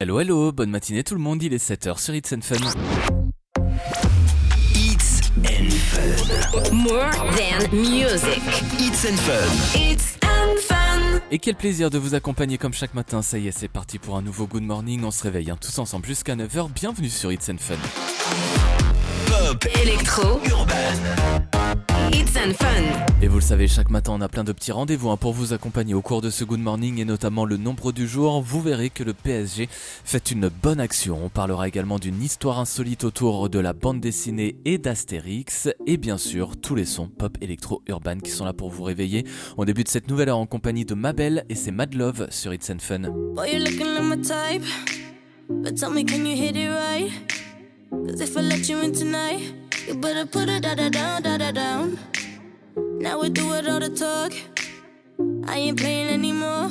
Hello hello, bonne matinée tout le monde, il est 7h sur It's and Fun. It's and Fun. More than music. It's and Fun. It's and fun. Et quel plaisir de vous accompagner comme chaque matin, ça y est, c'est parti pour un nouveau Good Morning, on se réveille hein, tous ensemble jusqu'à 9h, bienvenue sur It's and Fun. Pop. Electro. Urban. It's and fun. Et vous le savez, chaque matin on a plein de petits rendez-vous hein, pour vous accompagner au cours de ce Good Morning et notamment le nombre du jour. Vous verrez que le PSG fait une bonne action. On parlera également d'une histoire insolite autour de la bande dessinée et d'Astérix. Et bien sûr, tous les sons pop électro urban qui sont là pour vous réveiller. On débute cette nouvelle heure en compagnie de Mabel et c'est Mad Love sur It's and Fun. Boy, Cause if I let you in tonight, you better put it da da down, da da down. Now we do it all the talk. I ain't playing anymore.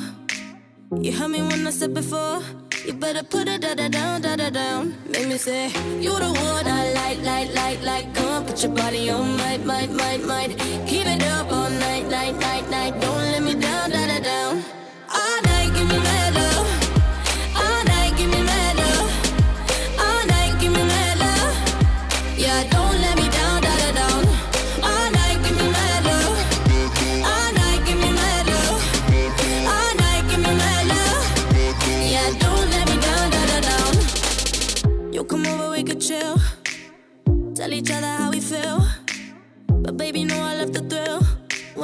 You heard me when I said before. You better put it da da down, da da down. Make me say, You the one I like, like, like, like. Come on, put your body on, might, might, might, might. Keep it up all night, night, night, night. Don't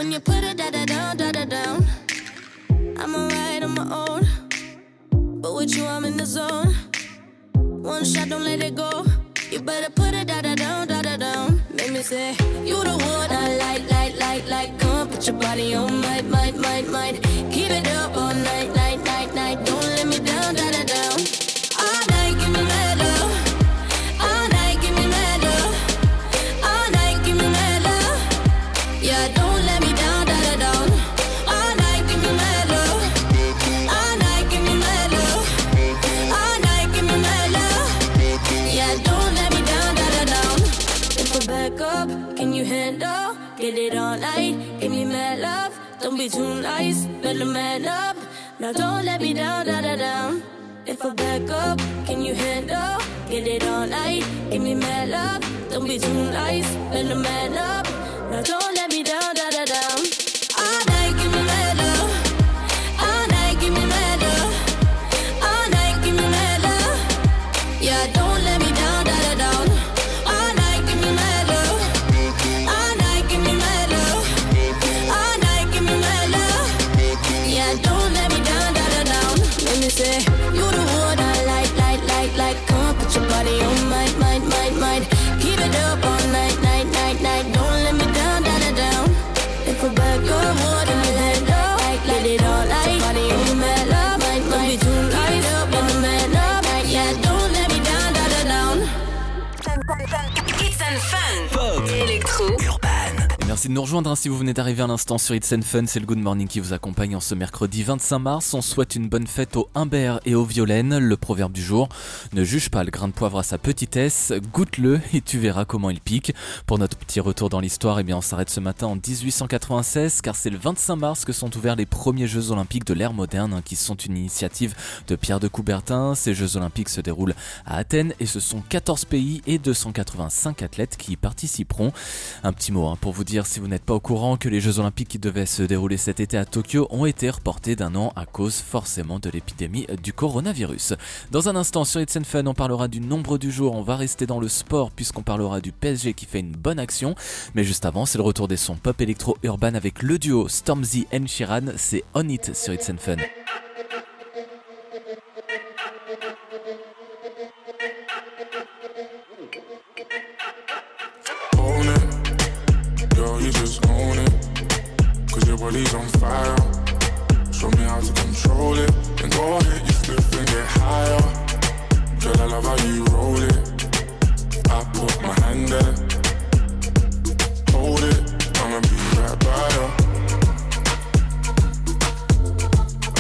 When you put it da da down, da da down. I'm alright on my own. But with you, I'm in the zone. One shot, don't let it go. You better put it da da down, da da down. Make me say, You the one I like, like, like, like. Come on, put your body on, might, might, might, might. Keep it up all night, night, Get it all night, give me mad love. Don't be too nice, better man up. Now don't let me down, da da down. If I back up, can you handle? Get it all night, give me mad love. Don't be too nice, better man up. Now don't let me down, da da down. Merci de nous rejoindre hein, si vous venez d'arriver à l'instant sur It's and Fun, c'est le Good Morning qui vous accompagne en ce mercredi 25 mars. On souhaite une bonne fête aux Humbert et aux Violaine. Le proverbe du jour, ne juge pas le grain de poivre à sa petitesse, goûte-le et tu verras comment il pique. Pour notre petit retour dans l'histoire, eh bien on s'arrête ce matin en 1896 car c'est le 25 mars que sont ouverts les premiers Jeux Olympiques de l'ère moderne hein, qui sont une initiative de Pierre de Coubertin. Ces Jeux Olympiques se déroulent à Athènes et ce sont 14 pays et 285 athlètes qui y participeront. Un petit mot hein, pour vous dire si vous n'êtes pas au courant que les Jeux Olympiques qui devaient se dérouler cet été à Tokyo ont été reportés d'un an à cause forcément de l'épidémie du coronavirus. Dans un instant sur It's Fun, on parlera du nombre du jour, on va rester dans le sport puisqu'on parlera du PSG qui fait une bonne action. Mais juste avant, c'est le retour des sons pop électro urban avec le duo Stormzy and Sheeran, c'est On It sur It's Fun. Body's on fire. Show me how to control it. Then go ahead, you flip and get higher. Girl, I love how you roll it. I put my hand there. Hold it. I'ma be right by you.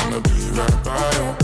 I'ma be right by you.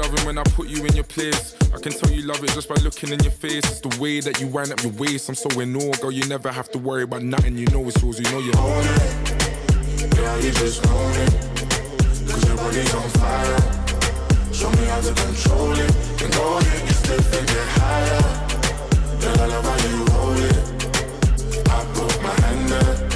Loving when I put you in your place. I can tell you love it just by looking in your face. It's the way that you wind up your waist. I'm so in awe, girl. You never have to worry about nothing. You know it's yours. You know you own it. Girl, you just own it. Cause your body's on fire. Show me how to control it. Then go ahead, get stiff and get higher. Girl, I love how you hold it. I put my hand there.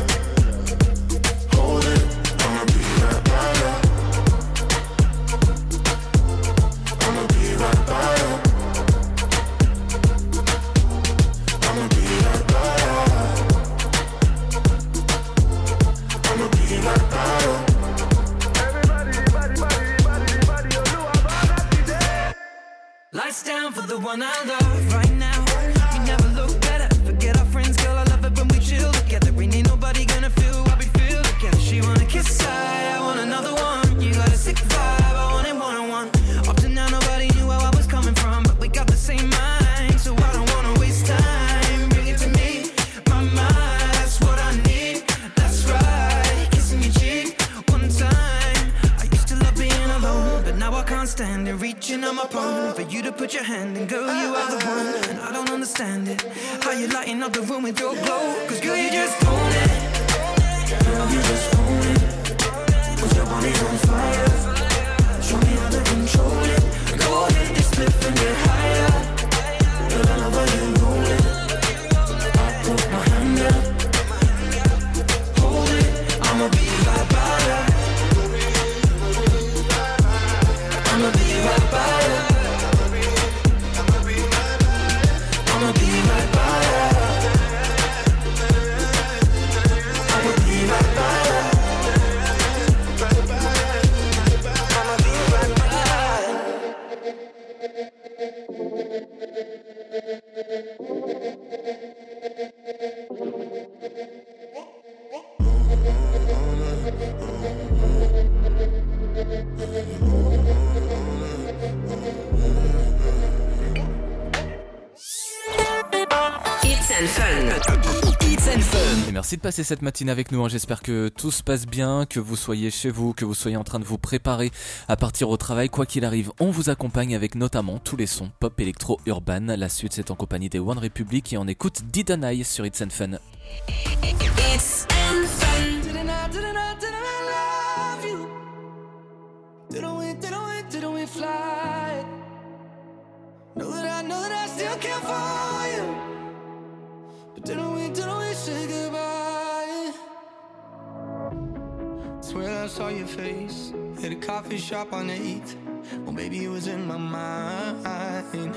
Passer cette matinée avec nous. hein. J'espère que tout se passe bien, que vous soyez chez vous, que vous soyez en train de vous préparer à partir au travail. Quoi qu'il arrive, on vous accompagne avec notamment tous les sons pop, électro, urban. La suite, c'est en compagnie des One Republic et on écoute Didn't I sur It's and Fun. It's and Fun. Didn't I, didn't I, didn't I love you? Didn't we, didn't we, didn't we fly? Know that I, know that I still care for you. But didn't we, didn't we say I saw your face at a coffee shop on the 8th. Well, baby, it was in my mind.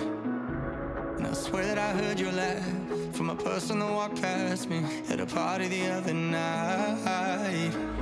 And I swear that I heard your laugh from a person that walked past me at a party the other night.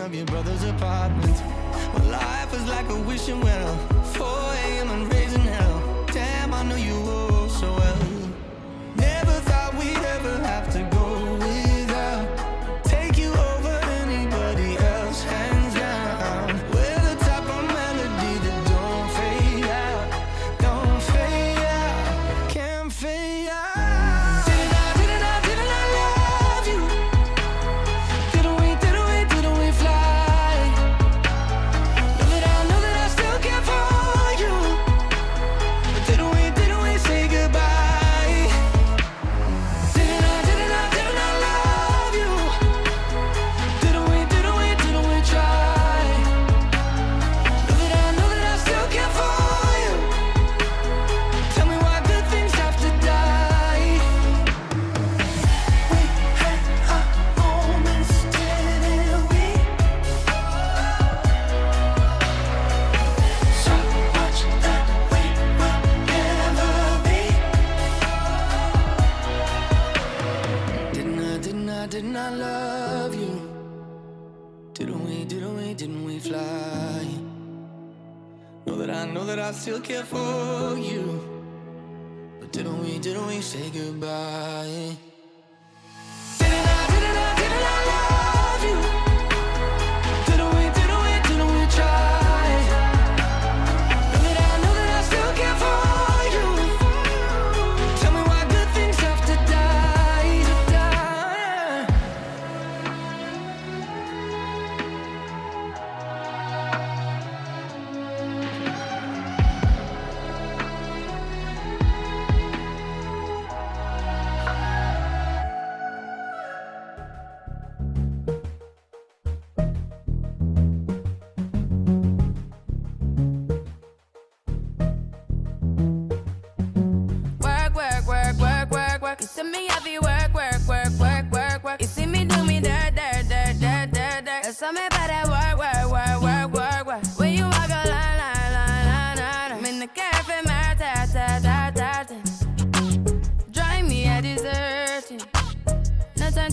Of your brother's apartment? Well, life is like a wishing well, 4 a.m. and raising hell. Damn, I know you didn't I love you? Didn't we, didn't we, didn't we fly? Know that I know that I still care for you. But didn't we, didn't we say goodbye?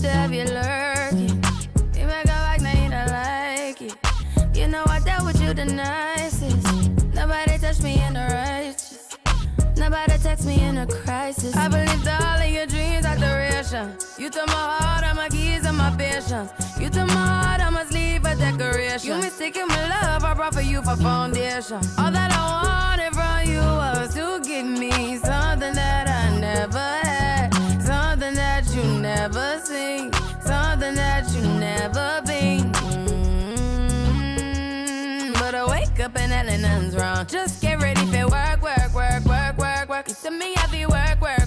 To have you lurking. You make a like, now you don't like it. You know I dealt with you the nicest. Nobody touched me in the righteous. Nobody text me in a crisis. I believed all of your dreams are duration. You took my heart, all my keys, and my patience. You took my heart, I must leave a decoration. You mistaken my love, I brought for you for foundation. All that I wanted from you was to give me something that I never had, you never seen, something that you never been. Mm, But I wake up and nothing's wrong. Just get ready for work, work, work, work, work, work. You see me work, work, work, work,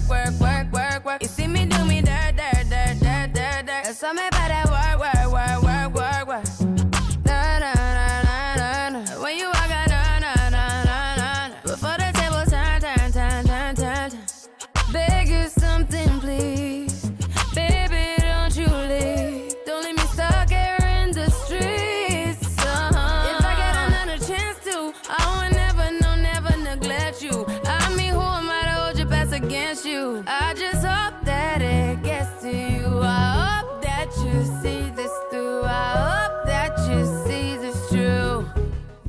against you? I just hope that it gets to you. I hope that you see this through. I hope that you see this true.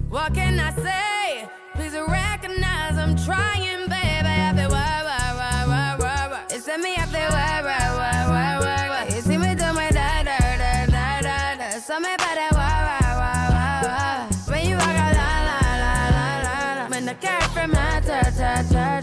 What can I say? Please recognize I'm trying, baby. I feel why, why, why, why, why, why. It's me, I feel why, why, why, why, why, why. You see me do my da, da, da, da, da, da. Something about that why, why, why, why, why. When you walk out, la, la, la, la, la. When the cat from my ta, ta, ta, ta,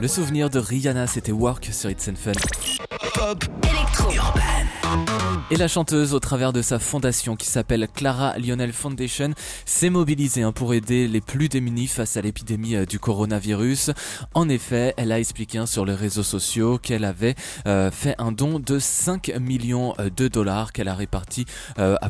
Le souvenir de Rihanna, c'était Work sur It's and Fun. Et la chanteuse, au travers de sa fondation qui s'appelle Clara Lionel Foundation, s'est mobilisée hein, pour aider les plus démunis face à l'épidémie euh, du coronavirus. En effet, elle a expliqué hein, sur les réseaux sociaux qu'elle avait euh, fait un don de 5 millions euh, de dollars qu'elle a réparti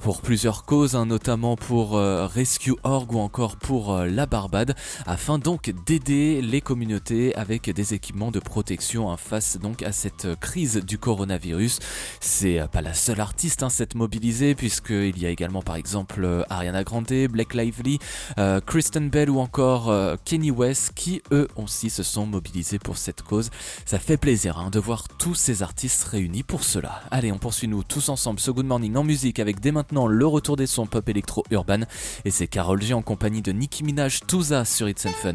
pour plusieurs causes, hein, notamment pour euh, Rescue.org ou encore pour la Barbade, afin donc d'aider les communautés avec des équipements de protection face donc à cette crise du coronavirus. C'est pas la seule artiste à hein, s'être mobilisée, puisqu'il y a également par exemple euh, Ariana Grande, Blake Lively, euh, Kristen Bell ou encore euh, Kenny West qui eux aussi se sont mobilisés pour cette cause. Ça fait plaisir hein, de voir tous ces artistes réunis pour cela. Allez, on poursuit nous tous ensemble ce Good Morning en musique avec dès maintenant le retour des sons pop électro urban et c'est Carol G en compagnie de Nicki Minaj Touza sur It's Fun.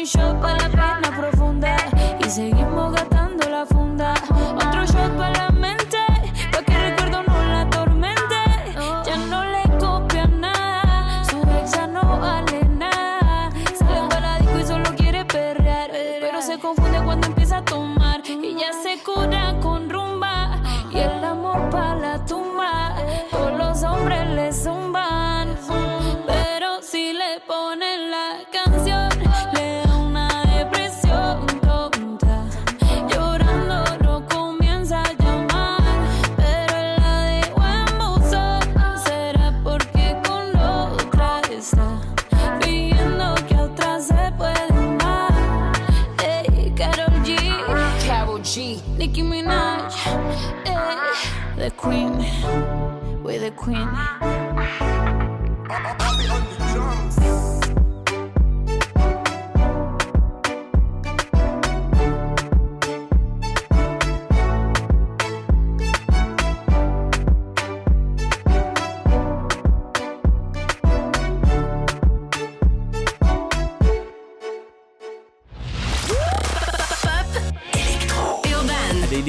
un, shot para la pena profunda y seguimos gastando la funda. Queen.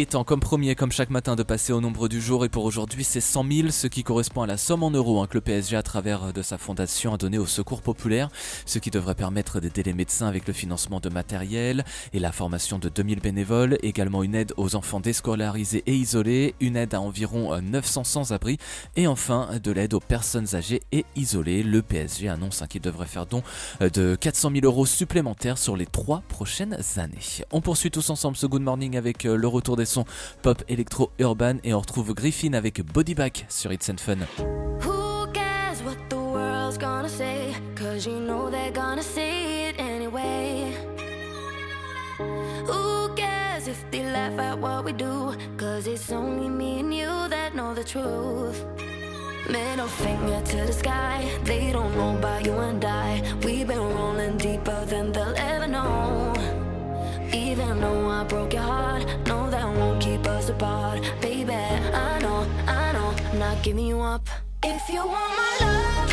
Est temps, comme premier, comme chaque matin, de passer au nombre du jour. Et pour aujourd'hui, c'est 100 000, ce qui correspond à la somme en euros hein, que le PSG, à travers de sa fondation, a donné au secours populaire. Ce qui devrait permettre d'aider les médecins avec le financement de matériel et la formation de 2000 bénévoles. Également une aide aux enfants déscolarisés et isolés. Une aide à environ euh, 900 sans-abri. Et enfin, de l'aide aux personnes âgées et isolées. Le PSG annonce hein, qu'il devrait faire don euh, de 400 000 euros supplémentaires sur les trois prochaines années. On poursuit tous ensemble ce Good Morning avec euh, le retour des pop électro urban et on retrouve Griffin avec Body Back sur It's and Fun. Who cares what the world's gonna say? Cause you know they're gonna say it anyway. Who cares if they laugh at what we do? Cause it's only me and you that know the truth. Middle finger to the sky. They don't know about you and I. We've been rolling deeper than they'll ever know. Even though I broke your heart, no, that won't keep us apart. Baby, I know, I know, I'm not giving you up. If you want my love,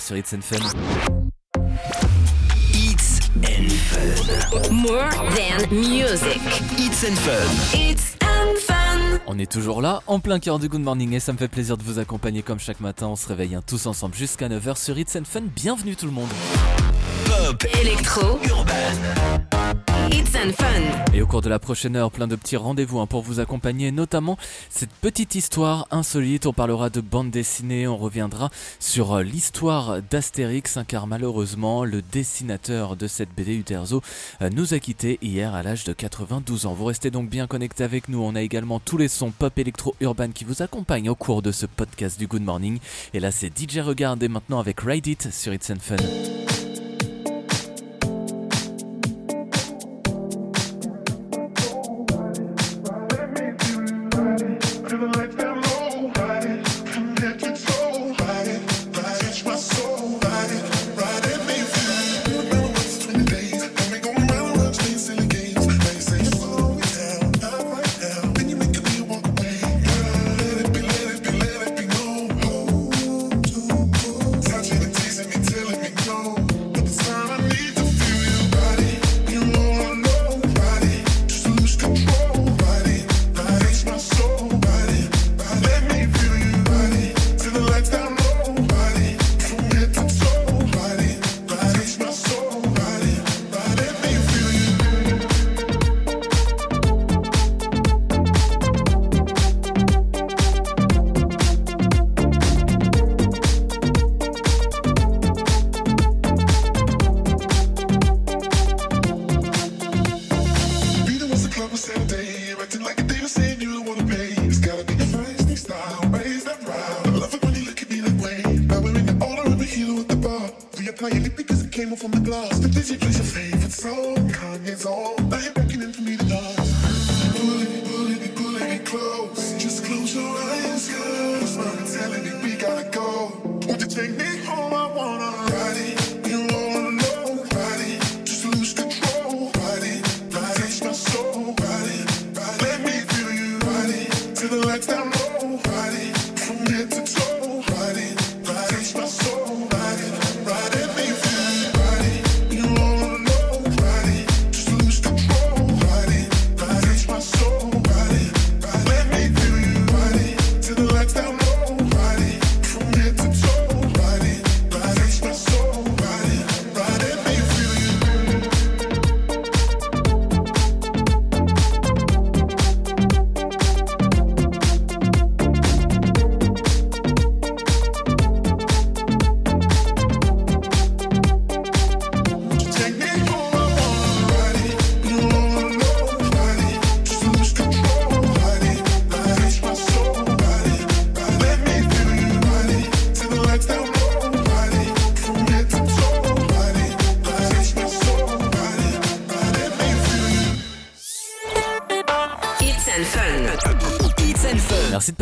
sur It's and Fun. It's and Fun. More than music. It's and Fun. It's and Fun. On est toujours là, en plein cœur du Good Morning et ça me fait plaisir de vous accompagner comme chaque matin. On se réveille hein, tous ensemble jusqu'à 9h sur It's and Fun. Bienvenue tout le monde. Pop, électro, urbain. Et au cours de la prochaine heure, plein de petits rendez-vous hein, pour vous accompagner, notamment cette petite histoire insolite. On parlera de bande dessinée, on reviendra sur euh, l'histoire d'Astérix, hein, car malheureusement, le dessinateur de cette BD Uterzo euh, nous a quittés hier à l'âge de 92 ans. Vous restez donc bien connectés avec nous. On a également tous les sons pop électro urbain qui vous accompagnent au cours de ce podcast du Good Morning. Et là, c'est DJ Regard et maintenant avec Ride It sur It's and Fun.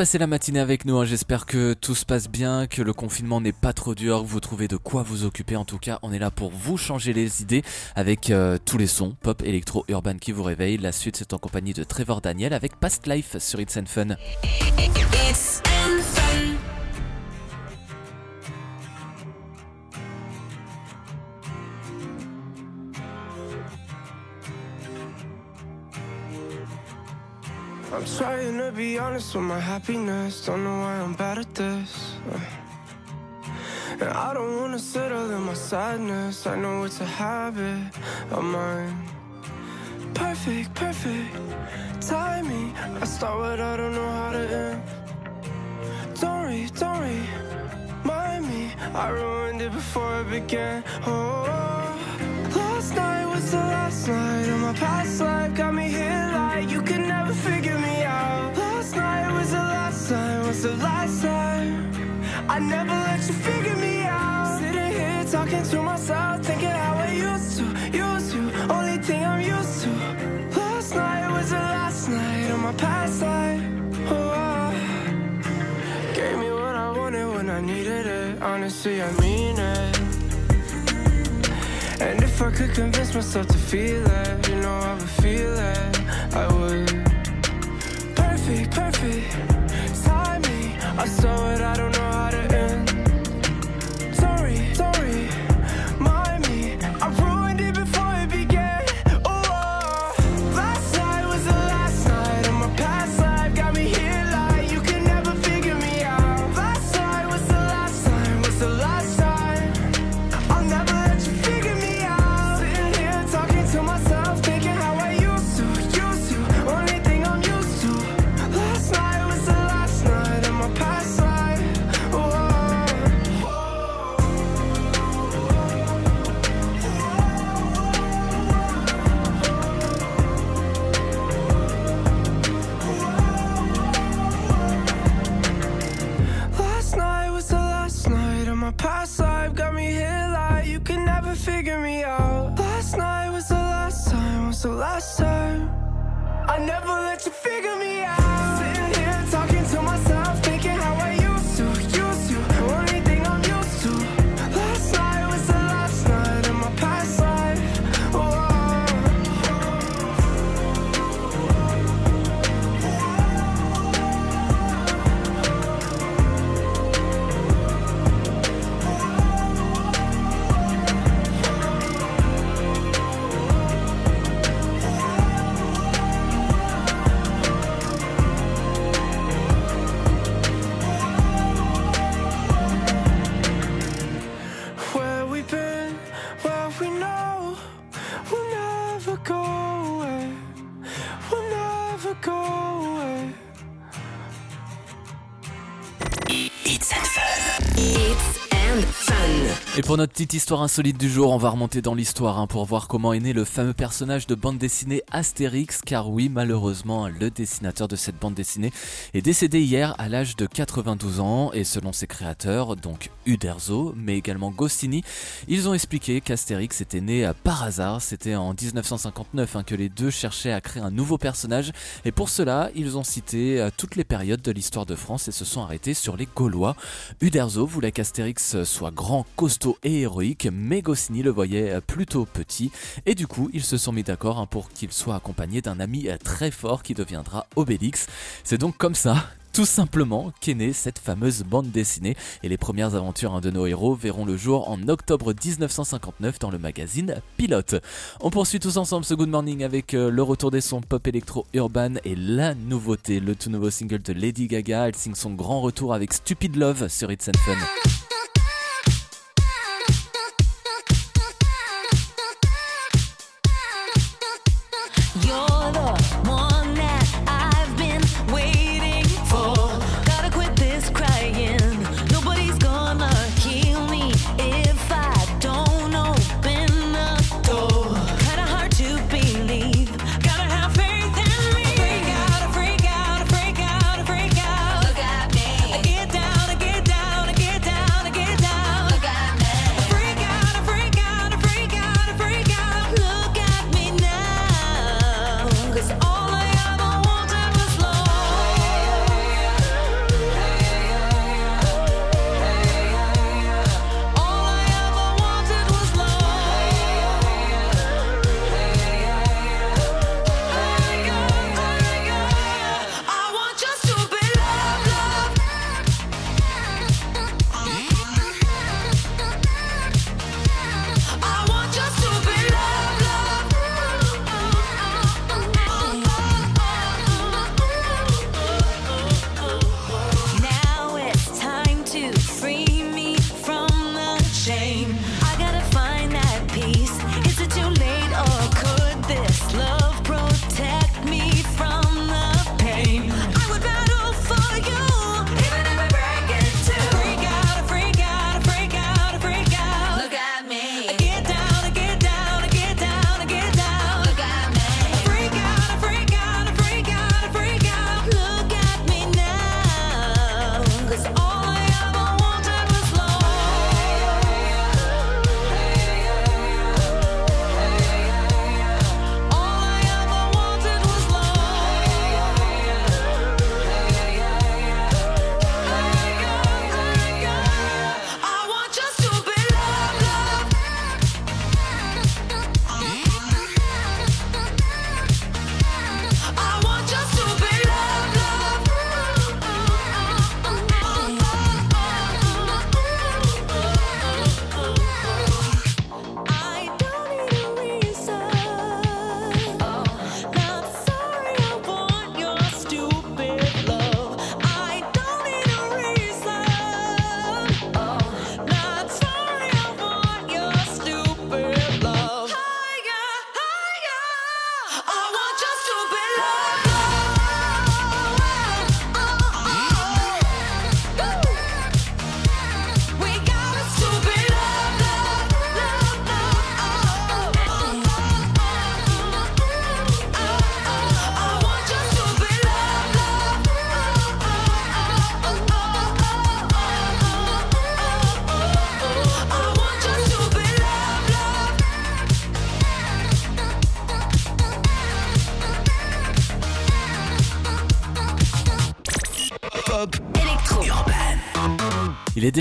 Passer la matinée avec nous. hein. J'espère que tout se passe bien, que le confinement n'est pas trop dur, que vous trouvez de quoi vous occuper. En tout cas, on est là pour vous changer les idées avec euh, tous les sons pop, électro, urban qui vous réveillent. La suite, c'est en compagnie de Trevor Daniel avec Past Life sur It's Fun. I'm trying to be honest with my happiness. Don't know why I'm bad at this. And I don't wanna settle in my sadness. I know it's a habit of mine. Perfect, perfect timing. I start what I don't know how to end. Don't worry, don't worry, mind me. I ruined it before it began. Oh, last night was the last night of my past life. Got me the last time. I never let you figure me out. Sitting here talking to myself, thinking how I used to, used to. Only thing I'm used to. Last night was the last night of my past life. Oh, gave me what I wanted when I needed it. Honestly, I mean it. And if I could convince myself to feel it, you know I would feel it. I would. Perfect, perfect saw it, I don't pour notre petite histoire insolite du jour, on va remonter dans l'histoire hein, pour voir comment est né le fameux personnage de bande dessinée Astérix, car oui, malheureusement, le dessinateur de cette bande dessinée est décédé hier à l'âge de 92 ans, et selon ses créateurs, donc Uderzo, mais également Goscinny, ils ont expliqué qu'Astérix était né par hasard, c'était en 1959 hein, que les deux cherchaient à créer un nouveau personnage, et pour cela, ils ont cité euh, toutes les périodes de l'histoire de France et se sont arrêtés sur les Gaulois. Uderzo voulait qu'Astérix soit grand, costaud, et héroïque, mais Goscinny le voyait plutôt petit, et du coup ils se sont mis d'accord hein, pour qu'il soit accompagné d'un ami très fort qui deviendra Obélix. C'est donc comme ça tout simplement qu'est née cette fameuse bande dessinée et les premières aventures hein, de nos héros verront le jour en octobre 1959 dans le magazine Pilote. On poursuit tous ensemble ce Good Morning avec euh, le retour des sons pop électro urban et la nouveauté, le tout nouveau single de Lady Gaga. Elle signe son grand retour avec Stupid Love sur It's and Fun.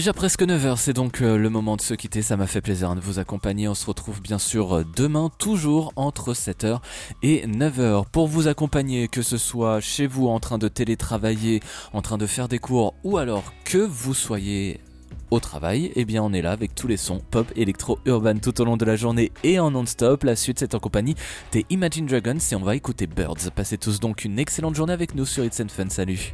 Déjà presque 9h, c'est donc euh, le moment de se quitter. Ça m'a fait plaisir de vous accompagner. On se retrouve bien sûr euh, demain, toujours entre 7h et 9h. Pour vous accompagner, que ce soit chez vous en train de télétravailler, en train de faire des cours, ou alors que vous soyez au travail, eh bien on est là avec tous les sons pop, électro, urban tout au long de la journée et en non-stop. La suite c'est en compagnie des Imagine Dragons et on va écouter Birds. Passez tous donc une excellente journée avec nous sur It's Fun. Salut.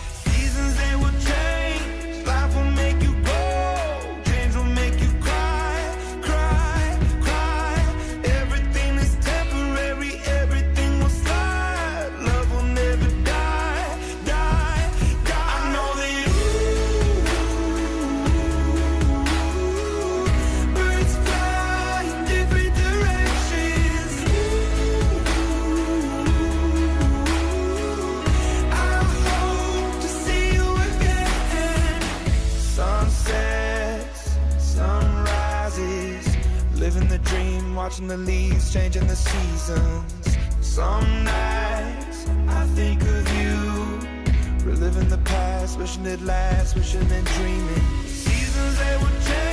Watching the leaves changing the seasons. Some nights I think of you, reliving the past, wishing it lasts, wishing and dreaming. Seasons they will change.